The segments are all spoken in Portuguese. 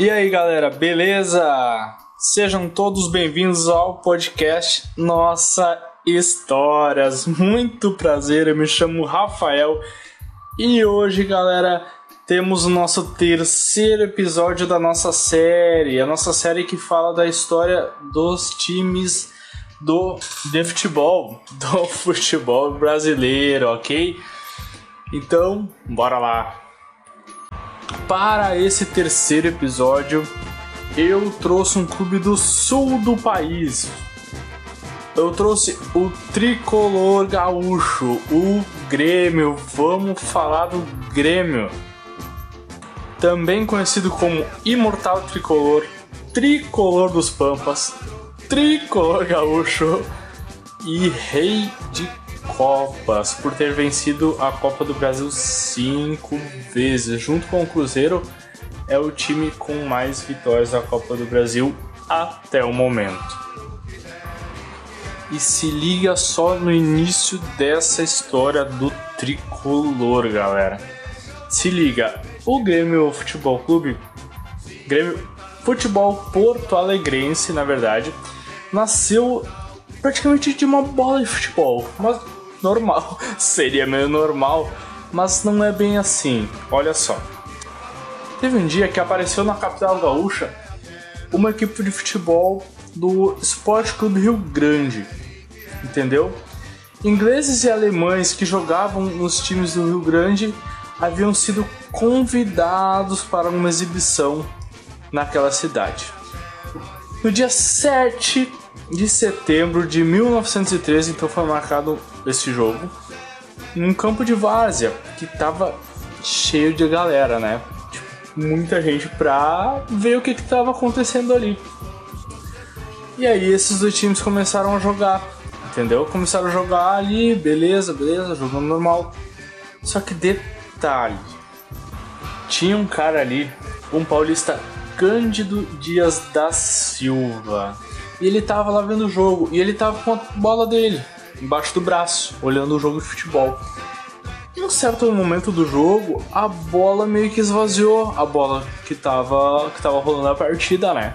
E aí galera, beleza? Sejam todos bem-vindos ao podcast Nossa Histórias. Muito prazer, eu me chamo Rafael e hoje, galera, temos o nosso terceiro episódio da nossa série, a nossa série que fala da história dos times do de futebol, do futebol brasileiro, ok? Então, bora lá. Para esse terceiro episódio, eu trouxe um clube do sul do país. Eu trouxe o tricolor gaúcho, o Grêmio. Vamos falar do Grêmio. Também conhecido como Imortal Tricolor, Tricolor dos Pampas, Tricolor Gaúcho e Rei de Copas, por ter vencido a Copa do Brasil cinco vezes. Junto com o Cruzeiro, é o time com mais vitórias da Copa do Brasil até o momento. E se liga só no início dessa história do tricolor, galera. Se liga, o Grêmio Futebol Clube, Grêmio Futebol Porto Alegrense, na verdade, nasceu praticamente de uma bola de futebol, normal, seria meio normal, mas não é bem assim. Olha só. Teve um dia que apareceu na capital gaúcha uma equipe de futebol do Esporte Clube Rio Grande, entendeu? Ingleses e alemães que jogavam nos times do Rio Grande haviam sido convidados para uma exibição naquela cidade. No dia 7 de setembro de 1913, então foi marcado esse jogo, num campo de várzea que tava cheio de galera, né? Tipo, muita gente pra ver o que, que tava acontecendo ali. E aí esses dois times começaram a jogar, entendeu? Começaram a jogar ali, beleza, beleza, jogando normal. Só que detalhe, tinha um cara ali, um paulista Cândido Dias da Silva. E ele tava lá vendo o jogo. E ele tava com a bola dele embaixo do braço, olhando o jogo de futebol. Em um certo momento do jogo, a bola meio que esvaziou a bola que tava, que tava rolando a partida, né?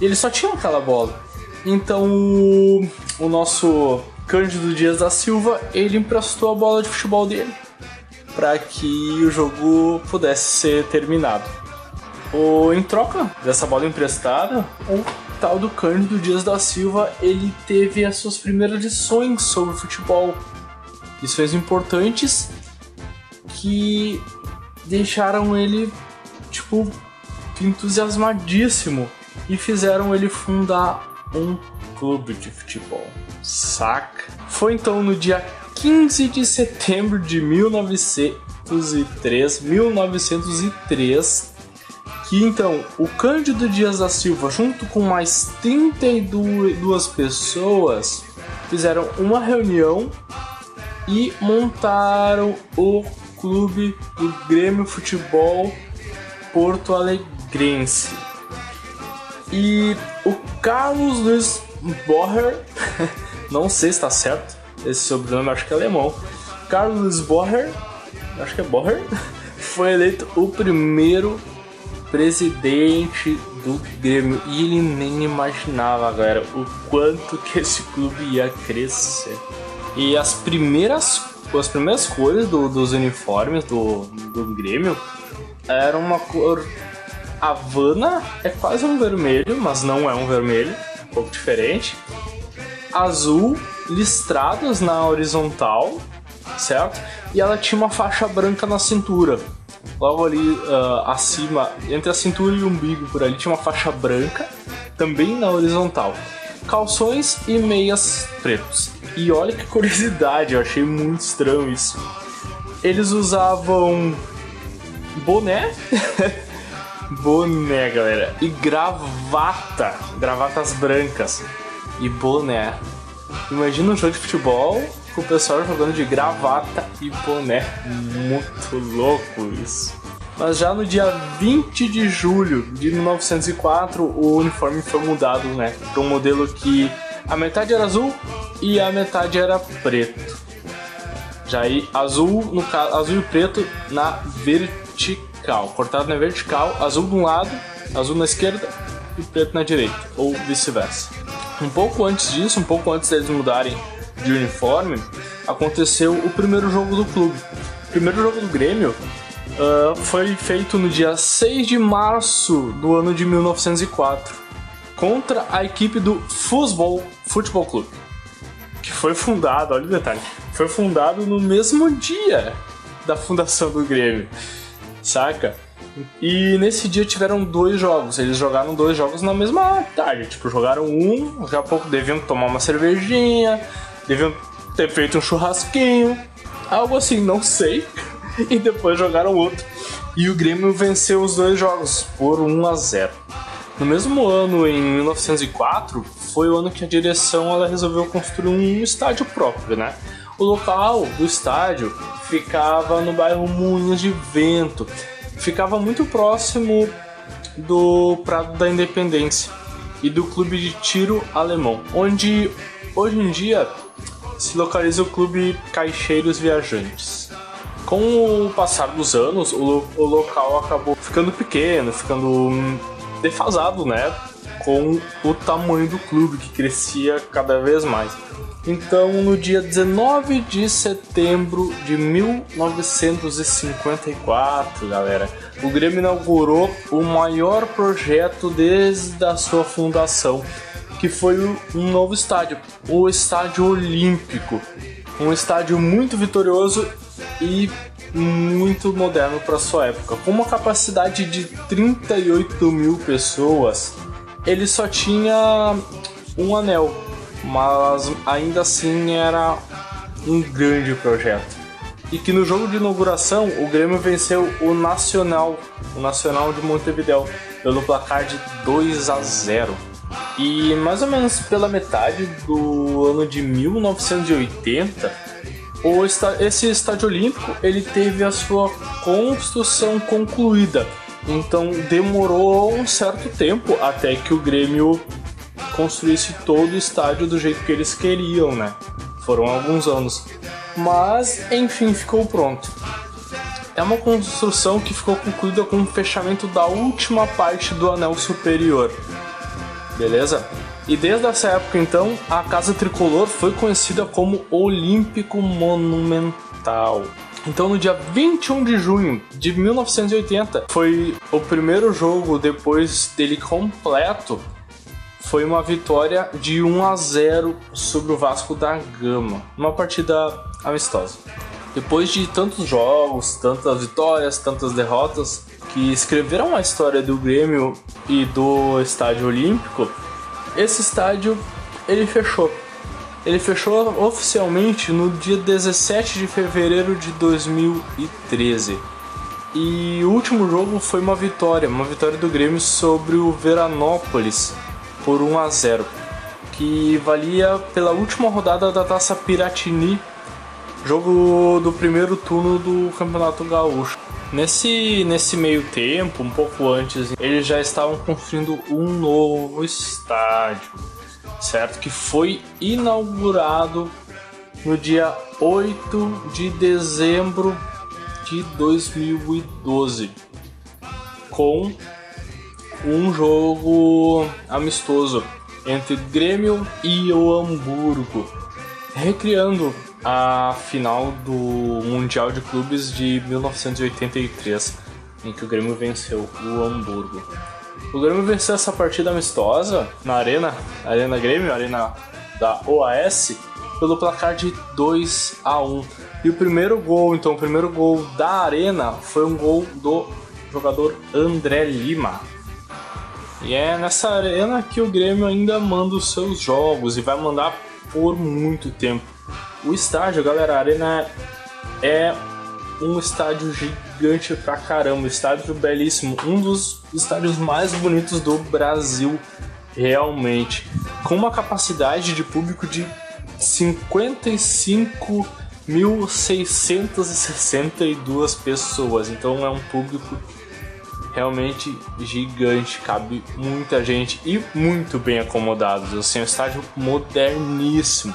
E ele só tinha aquela bola. Então o, o nosso Cândido Dias da Silva, ele emprestou a bola de futebol dele para que o jogo pudesse ser terminado. O, em troca dessa bola emprestada, o tal do Cândido Dias da Silva ele teve as suas primeiras lições sobre futebol. Lições importantes que deixaram ele, tipo, entusiasmadíssimo e fizeram ele fundar um clube de futebol. Saca? Foi então no dia 15 de setembro de 1903, 1903 que então o Cândido Dias da Silva, junto com mais 32 pessoas, fizeram uma reunião e montaram o clube do Grêmio Futebol Porto Alegrense. E o Carlos Luiz Borrer, não sei se está certo, esse sobrenome acho que é alemão. Carlos Borrer, acho que é Borrer, foi eleito o primeiro presidente do Grêmio e ele nem imaginava, galera, o quanto que esse clube ia crescer. E as primeiras, as primeiras cores do, dos uniformes do, do Grêmio eram uma cor Havana, é quase um vermelho, mas não é um vermelho, é um pouco diferente. Azul, listrados na horizontal, certo? E ela tinha uma faixa branca na cintura logo ali uh, acima, entre a cintura e o umbigo por ali, tinha uma faixa branca, também na horizontal. Calções e meias pretos. E olha que curiosidade, eu achei muito estranho isso. Eles usavam boné, boné, galera, e gravata, gravatas brancas e boné. Imagina um jogo de futebol com o pessoal jogando de gravata e boné. Muito louco isso. Mas já no dia 20 de julho de 1904, o uniforme foi mudado, né? Para um modelo que a metade era azul e a metade era preto. Já aí, azul, no caso, azul e preto na vertical. Cortado na vertical, azul de um lado azul na esquerda e preto na direita, ou vice-versa. Um pouco antes disso, um pouco antes deles mudarem de uniforme, aconteceu o primeiro jogo do clube. O primeiro jogo do Grêmio uh, foi feito no dia 6 de março do ano de 1904 contra a equipe do Futebol Futebol Clube, que foi fundado, olha o detalhe, foi fundado no mesmo dia da fundação do Grêmio, saca? E nesse dia tiveram dois jogos. Eles jogaram dois jogos na mesma tarde. Tipo, jogaram um, daqui a pouco deviam tomar uma cervejinha, deviam ter feito um churrasquinho, algo assim, não sei. E depois jogaram outro. E o Grêmio venceu os dois jogos por 1 a 0. No mesmo ano, em 1904, foi o ano que a direção resolveu construir um estádio próprio, né? O local do estádio ficava no bairro Moinhos de Vento, ficava muito próximo do Prado da Independência e do clube de tiro alemão, onde hoje em dia se localiza o clube Caixeiros Viajantes. Com o passar dos anos, o, o local acabou ficando pequeno, ficando defasado, né? Com o tamanho do clube que crescia cada vez mais. Então, no dia 19 de setembro de 1954, galera, o Grêmio inaugurou o maior projeto desde a sua fundação, que foi um novo estádio, o Estádio Olímpico. Um estádio muito vitorioso e muito moderno para sua época. Com uma capacidade de 38 mil pessoas, ele só tinha um anel mas ainda assim era um grande projeto. E que no jogo de inauguração o Grêmio venceu o Nacional, o Nacional de Montevideo, pelo placar de 2 a 0. E mais ou menos pela metade do ano de 1980, o esse estádio olímpico ele teve a sua construção concluída. Então demorou um certo tempo até que o Grêmio construísse todo o estádio do jeito que eles queriam, né? Foram alguns anos. Mas, enfim, ficou pronto. É uma construção que ficou concluída com o fechamento da última parte do anel superior. Beleza? E desde essa época, então, a Casa Tricolor foi conhecida como Olímpico Monumental. Então, no dia 21 de junho de 1980, foi o primeiro jogo depois dele completo foi uma vitória de 1 a 0 sobre o Vasco da Gama, uma partida amistosa. Depois de tantos jogos, tantas vitórias, tantas derrotas, que escreveram a história do Grêmio e do Estádio Olímpico, esse estádio ele fechou. Ele fechou oficialmente no dia 17 de fevereiro de 2013. E o último jogo foi uma vitória, uma vitória do Grêmio sobre o Veranópolis por 1 a 0, que valia pela última rodada da Taça Piratini, jogo do primeiro turno do Campeonato Gaúcho. Nesse, nesse meio tempo, um pouco antes, eles já estavam construindo um novo estádio, certo? Que foi inaugurado no dia 8 de dezembro de 2012 com um jogo amistoso entre Grêmio e o Hamburgo, recriando a final do Mundial de Clubes de 1983, em que o Grêmio venceu o Hamburgo. O Grêmio venceu essa partida amistosa na Arena, Arena Grêmio, Arena da OAS, pelo placar de 2 a 1. E o primeiro gol, então, o primeiro gol da Arena foi um gol do jogador André Lima. E é nessa arena que o Grêmio ainda manda os seus jogos e vai mandar por muito tempo. O estádio, galera, a arena é um estádio gigante pra caramba, estádio belíssimo, um dos estádios mais bonitos do Brasil, realmente, com uma capacidade de público de 55.662 pessoas, então é um público realmente gigante, cabe muita gente e muito bem acomodados. Assim, é um estádio moderníssimo,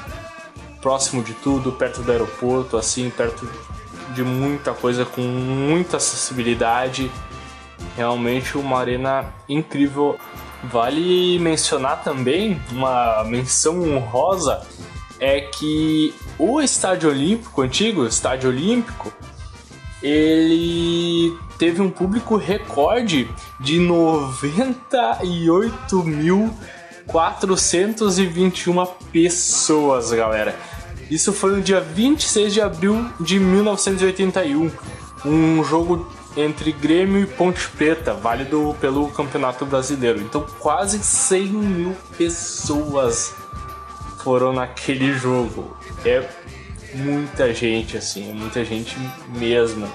próximo de tudo, perto do aeroporto, assim, perto de muita coisa, com muita acessibilidade realmente uma arena incrível. Vale mencionar também uma menção honrosa é que o Estádio Olímpico, antigo Estádio Olímpico, ele teve um público recorde de 98.421 pessoas, galera. Isso foi no dia 26 de abril de 1981, um jogo entre Grêmio e Ponte Preta, válido pelo Campeonato Brasileiro. Então, quase 100 mil pessoas foram naquele jogo. É muita gente, assim, muita gente mesmo.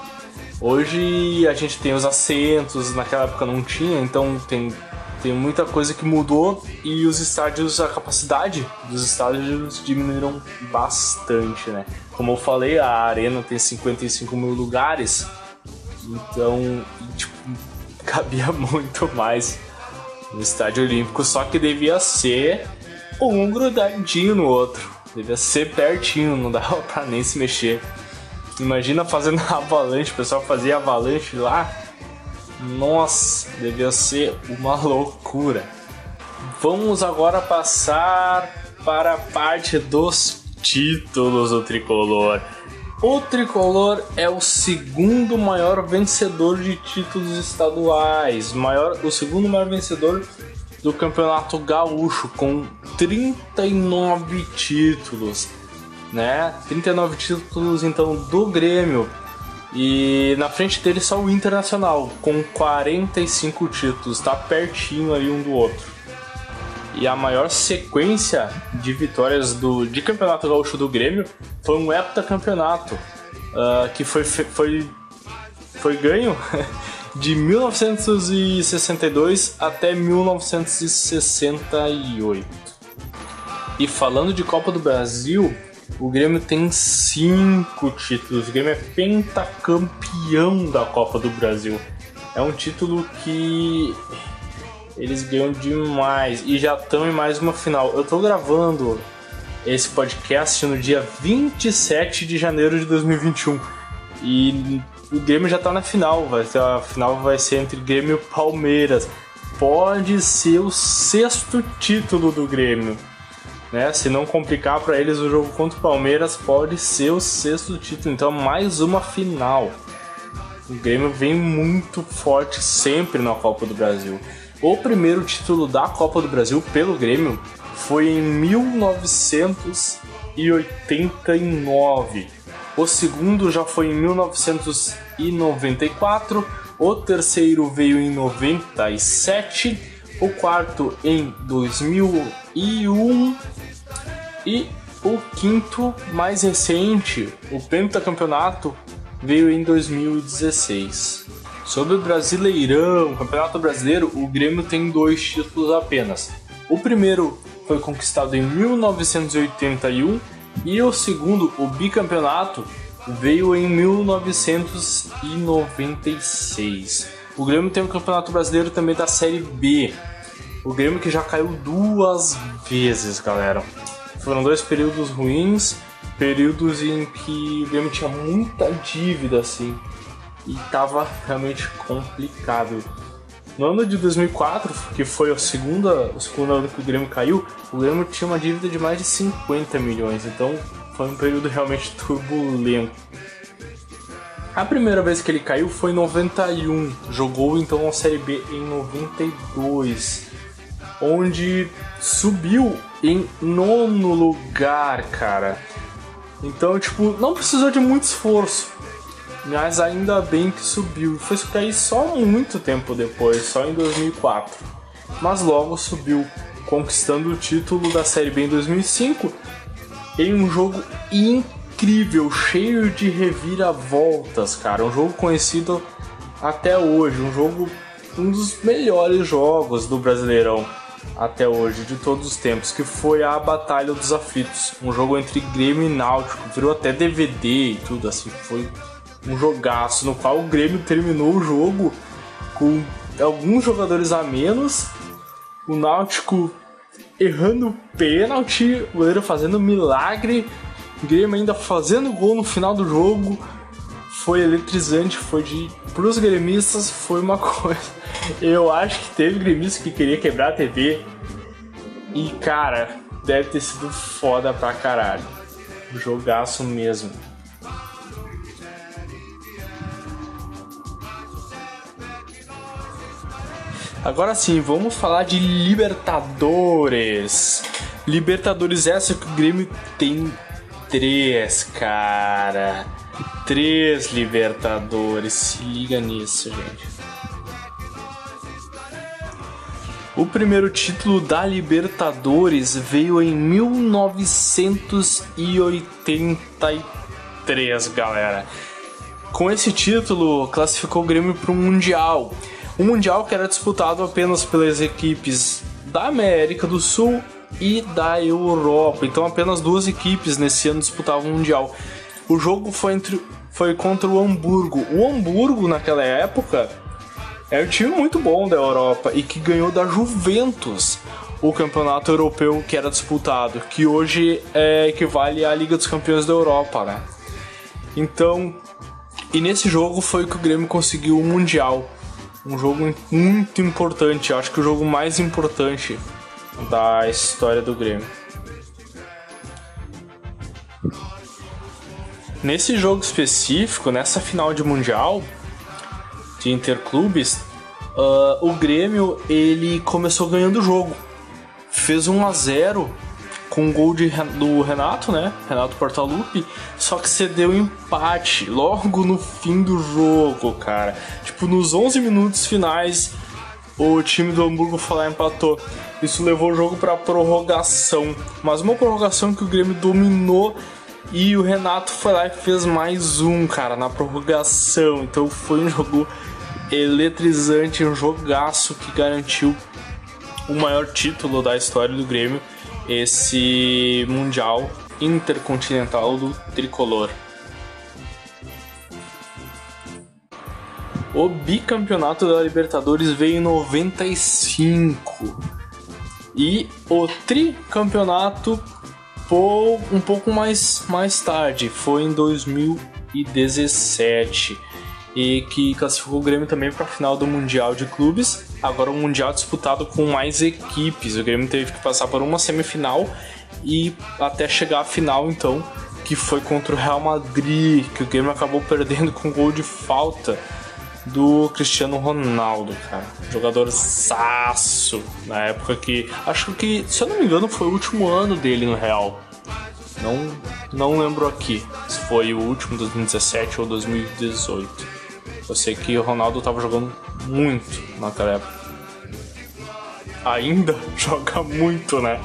Hoje a gente tem os assentos, naquela época não tinha, então tem, tem muita coisa que mudou e os estádios, a capacidade dos estádios diminuíram bastante, né? Como eu falei, a arena tem 55 mil lugares, então tipo, cabia muito mais no estádio olímpico, só que devia ser um grudadinho no outro. Devia ser pertinho, não dava pra nem se mexer. Imagina fazendo avalanche, o pessoal fazia avalanche lá. Nossa, devia ser uma loucura. Vamos agora passar para a parte dos títulos do tricolor. O tricolor é o segundo maior vencedor de títulos estaduais, maior, o segundo maior vencedor do Campeonato Gaúcho com 39 títulos, né? 39 títulos então do Grêmio. E na frente dele só o Internacional com 45 títulos, tá pertinho ali um do outro. E a maior sequência de vitórias do, de Campeonato Gaúcho do Grêmio foi um heptacampeonato, uh, que foi, foi, foi ganho de 1962 até 1968. E falando de Copa do Brasil, o Grêmio tem cinco títulos. O Grêmio é pentacampeão da Copa do Brasil. É um título que eles ganham demais e já estão em mais uma final. Eu estou gravando esse podcast no dia 27 de janeiro de 2021 e o Grêmio já tá na final, vai ser, a final vai ser entre Grêmio e Palmeiras. Pode ser o sexto título do Grêmio. Né? Se não complicar para eles o jogo contra o Palmeiras, pode ser o sexto título. Então, mais uma final. O Grêmio vem muito forte sempre na Copa do Brasil. O primeiro título da Copa do Brasil pelo Grêmio foi em 1989 o segundo já foi em 1994, o terceiro veio em 97, o quarto em 2001 e o quinto mais recente, o pentacampeonato, veio em 2016. Sobre o Brasileirão, Campeonato Brasileiro, o Grêmio tem dois títulos apenas. O primeiro foi conquistado em 1981 e o segundo, o bicampeonato, veio em 1996. O Grêmio tem o Campeonato Brasileiro também da Série B. O Grêmio que já caiu duas vezes, galera. Foram dois períodos ruins, períodos em que o Grêmio tinha muita dívida, assim, e tava realmente complicado. No ano de 2004, que foi a segunda, o segundo ano que o Grêmio caiu, o Grêmio tinha uma dívida de mais de 50 milhões, então foi um período realmente turbulento. A primeira vez que ele caiu foi em 91, jogou então a Série B em 92, onde subiu em nono lugar, cara. Então, tipo, não precisou de muito esforço mas ainda bem que subiu. Foi cair só muito tempo depois, só em 2004. Mas logo subiu, conquistando o título da Série B em 2005 em um jogo incrível, cheio de reviravoltas, cara. Um jogo conhecido até hoje, um jogo um dos melhores jogos do Brasileirão até hoje, de todos os tempos, que foi a Batalha dos Aflitos, um jogo entre Grêmio e Náutico, virou até DVD e tudo assim, foi um jogaço no qual o Grêmio terminou o jogo com alguns jogadores a menos, o Náutico errando pênalti, o goleiro fazendo milagre, o Grêmio ainda fazendo gol no final do jogo. foi eletrizante, foi de. Pros gremistas foi uma coisa. Eu acho que teve gremista que queria quebrar a TV. E cara, deve ter sido foda pra caralho. Jogaço mesmo. Agora sim, vamos falar de Libertadores. Libertadores essa que o Grêmio tem três, cara. Três Libertadores. Se liga nisso, gente. O primeiro título da Libertadores veio em 1983, galera. Com esse título, classificou o Grêmio para o Mundial. Um Mundial que era disputado apenas pelas equipes da América do Sul e da Europa. Então apenas duas equipes nesse ano disputavam o Mundial. O jogo foi, entre, foi contra o Hamburgo. O Hamburgo, naquela época, é um time muito bom da Europa e que ganhou da Juventus o campeonato europeu que era disputado, que hoje é, equivale à Liga dos Campeões da Europa, né? Então, e nesse jogo foi que o Grêmio conseguiu o Mundial. Um jogo muito importante, acho que o jogo mais importante da história do Grêmio. Nesse jogo específico, nessa final de mundial de interclubes, uh, o Grêmio ele começou ganhando o jogo, fez 1 a 0 com um gol de, do Renato, né? Renato Portaluppi, só que cedeu empate logo no fim do jogo, cara. Tipo, nos 11 minutos finais, o time do Hamburgo e empatou. Isso levou o jogo para prorrogação, mas uma prorrogação que o Grêmio dominou e o Renato foi lá e fez mais um, cara, na prorrogação. Então foi um jogo eletrizante, um jogaço que garantiu o maior título da história do Grêmio, esse Mundial Intercontinental do Tricolor. O bicampeonato da Libertadores veio em 95 e o tricampeonato um pouco mais, mais tarde, foi em 2017 e que classificou o Grêmio também para a final do Mundial de Clubes. Agora um Mundial disputado com mais equipes. O Grêmio teve que passar por uma semifinal e até chegar à final então, que foi contra o Real Madrid, que o Grêmio acabou perdendo com gol de falta do Cristiano Ronaldo, cara. Jogador saço na época que. Acho que, se eu não me engano, foi o último ano dele no Real. Não, não lembro aqui se foi o último 2017 ou 2018. Eu sei que o Ronaldo tava jogando muito naquela época. Ainda joga muito, né?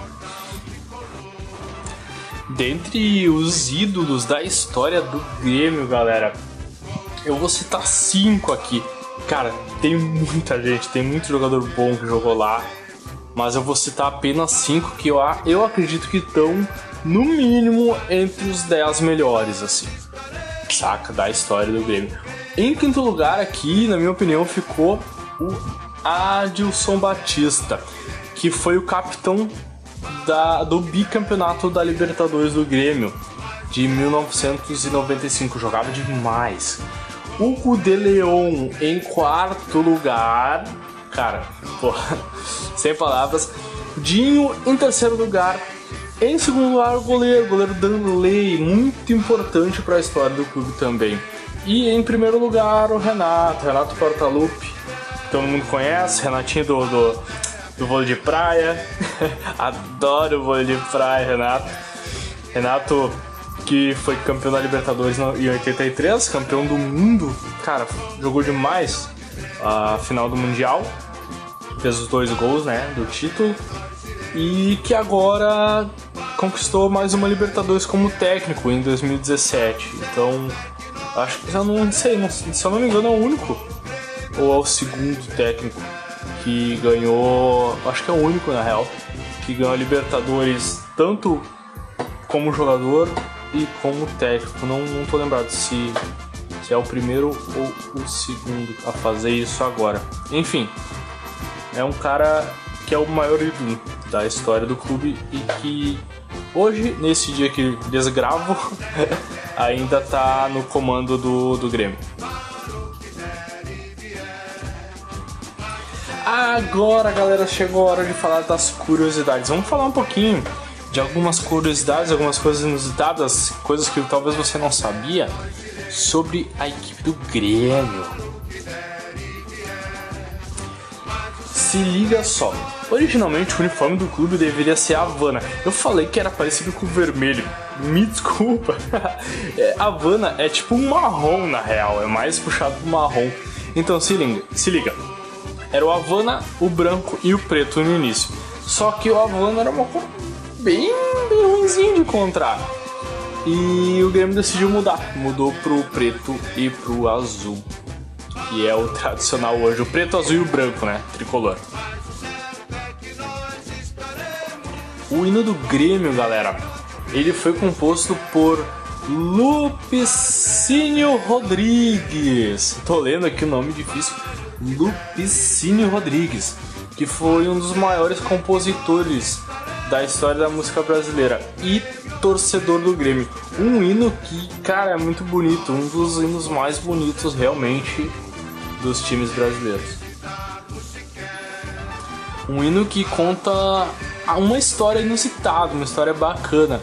Dentre os ídolos da história do Grêmio, galera, eu vou citar cinco aqui. Cara, tem muita gente, tem muito jogador bom que jogou lá. Mas eu vou citar apenas cinco que eu, eu acredito que estão, no mínimo, entre os dez melhores, assim. Saca? Da história do Grêmio. Em quinto lugar aqui, na minha opinião, ficou o Adilson Batista, que foi o capitão da, do bicampeonato da Libertadores do Grêmio de 1995. Jogava demais. Hugo de Leon em quarto lugar. Cara, porra, sem palavras. Dinho em terceiro lugar. Em segundo lugar, o goleiro, o goleiro Danley, muito importante para a história do clube também. E em primeiro lugar, o Renato, Renato Portaluppi, todo mundo conhece, Renatinho do, do, do vôlei de praia. Adoro o vôlei de praia, Renato. Renato que foi campeão da Libertadores em 83, campeão do mundo. Cara, jogou demais a final do Mundial. Fez os dois gols, né, do título. E que agora conquistou mais uma Libertadores como técnico em 2017. Então, acho que eu não sei, não, se eu não me engano é o único ou é o segundo técnico que ganhou, acho que é o único na real, que ganhou a Libertadores tanto como jogador e como técnico. Não, não tô lembrado se, se é o primeiro ou o segundo a fazer isso agora. Enfim, é um cara que é o maior ídolo da história do clube e que hoje, nesse dia que eles gravam, ainda tá no comando do, do Grêmio. Agora, galera, chegou a hora de falar das curiosidades. Vamos falar um pouquinho de algumas curiosidades, algumas coisas inusitadas, coisas que talvez você não sabia sobre a equipe do Grêmio. Se liga só. Originalmente o uniforme do clube deveria ser a Havana. Eu falei que era parecido com o vermelho. Me desculpa. é, Havana é tipo um marrom na real, é mais puxado pro marrom. Então se liga, se liga. Era o Havana, o branco e o preto no início. Só que o Havana era uma cor bem, bem ruimzinho de encontrar. E o Grêmio decidiu mudar. Mudou pro preto e pro azul. Que é o tradicional hoje. O preto, azul e o branco, né? Tricolor. O hino do Grêmio, galera, ele foi composto por Lupicínio Rodrigues. Tô lendo aqui o nome difícil. Lupicínio Rodrigues, que foi um dos maiores compositores da história da música brasileira e torcedor do Grêmio. Um hino que, cara, é muito bonito, um dos hinos mais bonitos realmente dos times brasileiros. Um hino que conta uma história inusitada, uma história bacana,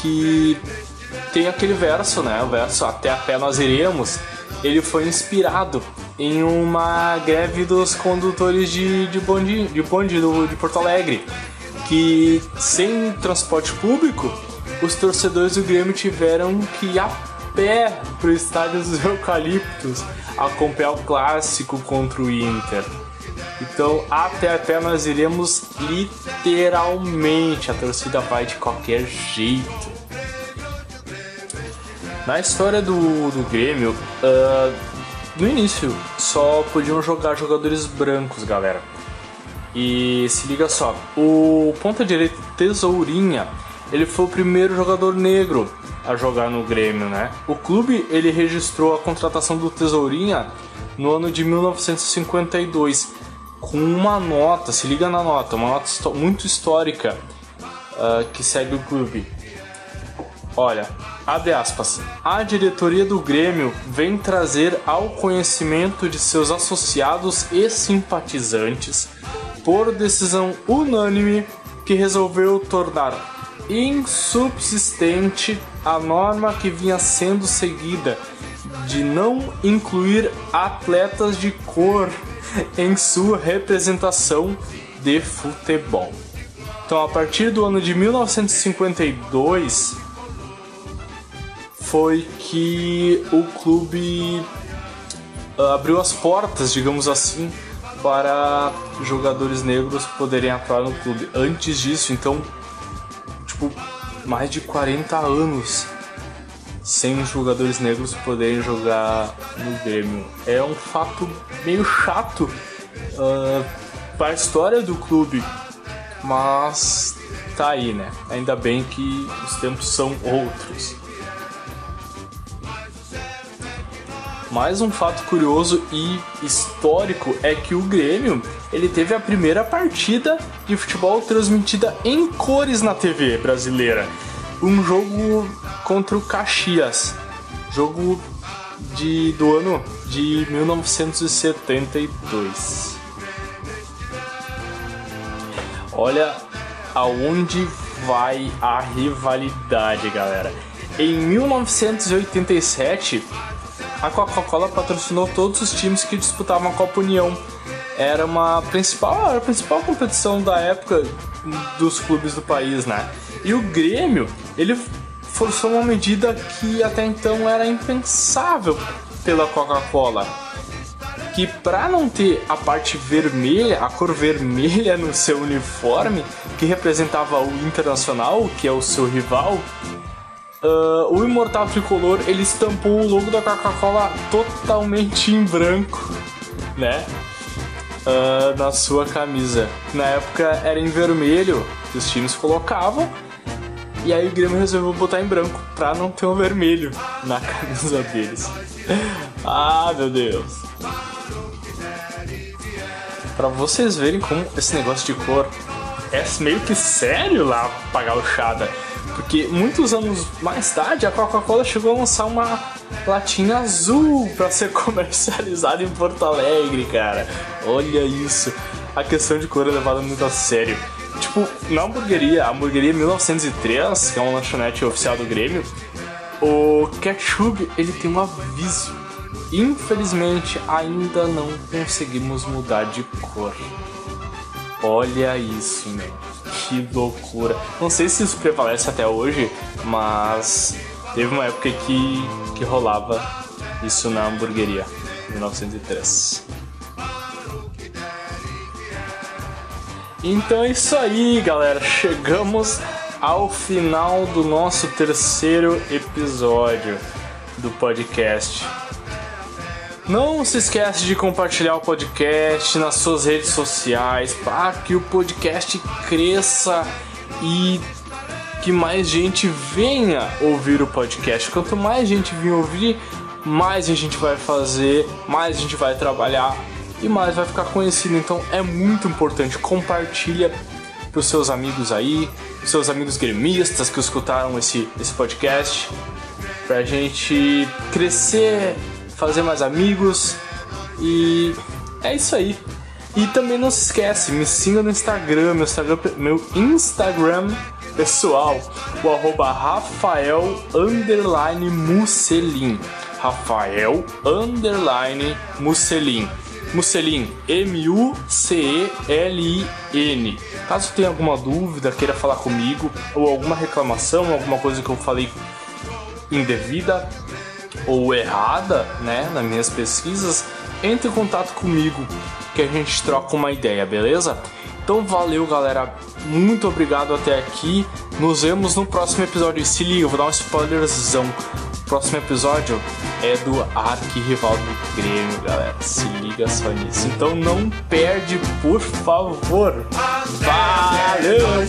que tem aquele verso, né? O verso Até a pé nós iremos. Ele foi inspirado em uma greve dos condutores de, de bonde, de, bonde do, de Porto Alegre que sem transporte público, os torcedores do Grêmio tiveram que ir a pé pro estádio dos Eucaliptos acompanhar o clássico contra o Inter. Então, até até nós iremos literalmente, a torcida vai de qualquer jeito. Na história do, do Grêmio, uh, no início só podiam jogar jogadores brancos, galera. E se liga só, o ponta direita Tesourinha, ele foi o primeiro jogador negro a jogar no Grêmio, né? O clube ele registrou a contratação do Tesourinha no ano de 1952 com uma nota, se liga na nota, uma nota muito histórica uh, que segue o clube. Olha, abre aspas. A diretoria do Grêmio vem trazer ao conhecimento de seus associados e simpatizantes por decisão unânime que resolveu tornar insubsistente a norma que vinha sendo seguida de não incluir atletas de cor em sua representação de futebol. Então, a partir do ano de 1952 foi que o clube ah, abriu as portas, digamos assim, para jogadores negros poderem atuar no clube. Antes disso, então, tipo, mais de 40 anos sem jogadores negros poderem jogar no Grêmio. É um fato meio chato uh, para a história do clube, mas tá aí, né? Ainda bem que os tempos são outros. Mais um fato curioso e histórico é que o Grêmio ele teve a primeira partida de futebol transmitida em cores na TV brasileira. Um jogo contra o Caxias, jogo de, do ano de 1972. Olha aonde vai a rivalidade, galera. Em 1987, a Coca-Cola patrocinou todos os times que disputavam a Copa União. Era uma principal, era a principal competição da época dos clubes do país, né? E o Grêmio, ele forçou uma medida que até então era impensável pela Coca-Cola. Que para não ter a parte vermelha, a cor vermelha no seu uniforme, que representava o Internacional, que é o seu rival, Uh, o Imortal Tricolor ele estampou o logo da Coca-Cola totalmente em branco, né? Uh, na sua camisa. Na época era em vermelho que os times colocavam, e aí o Grêmio resolveu botar em branco pra não ter um vermelho na camisa deles. ah, meu Deus! Pra vocês verem como esse negócio de cor é meio que sério lá pra gauchada porque muitos anos mais tarde a Coca-Cola chegou a lançar uma latinha azul para ser comercializada em Porto Alegre, cara. Olha isso. A questão de cor é levada muito a sério. Tipo, na hamburgueria, a hamburgueria 1903, que é uma lanchonete oficial do Grêmio, o ketchup ele tem um aviso. Infelizmente, ainda não conseguimos mudar de cor. Olha isso, meu. Que loucura. Não sei se isso prevalece até hoje, mas teve uma época que, que rolava isso na hamburgueria, 1903. Então é isso aí, galera. Chegamos ao final do nosso terceiro episódio do podcast. Não se esquece de compartilhar o podcast nas suas redes sociais para que o podcast cresça e que mais gente venha ouvir o podcast. Quanto mais gente vir ouvir, mais a gente vai fazer, mais a gente vai trabalhar e mais vai ficar conhecido. Então é muito importante compartilha para os seus amigos aí, seus amigos gremistas que escutaram esse, esse podcast, para a gente crescer fazer mais amigos e é isso aí. E também não se esquece, me siga no Instagram, meu Instagram, meu Instagram pessoal, o arroba Rafael underline Musselin. Rafael underline Musselin. Musselin, M-U-C-E-L-I-N. Caso tenha alguma dúvida, queira falar comigo, ou alguma reclamação, alguma coisa que eu falei indevida, ou errada, né, nas minhas pesquisas, entre em contato comigo que a gente troca uma ideia, beleza? Então valeu, galera. Muito obrigado até aqui. Nos vemos no próximo episódio. Se liga, vou dar um spoilerzão. O próximo episódio é do arquirrival do Grêmio, galera. Se liga só nisso. Então não perde, por favor. Valeu!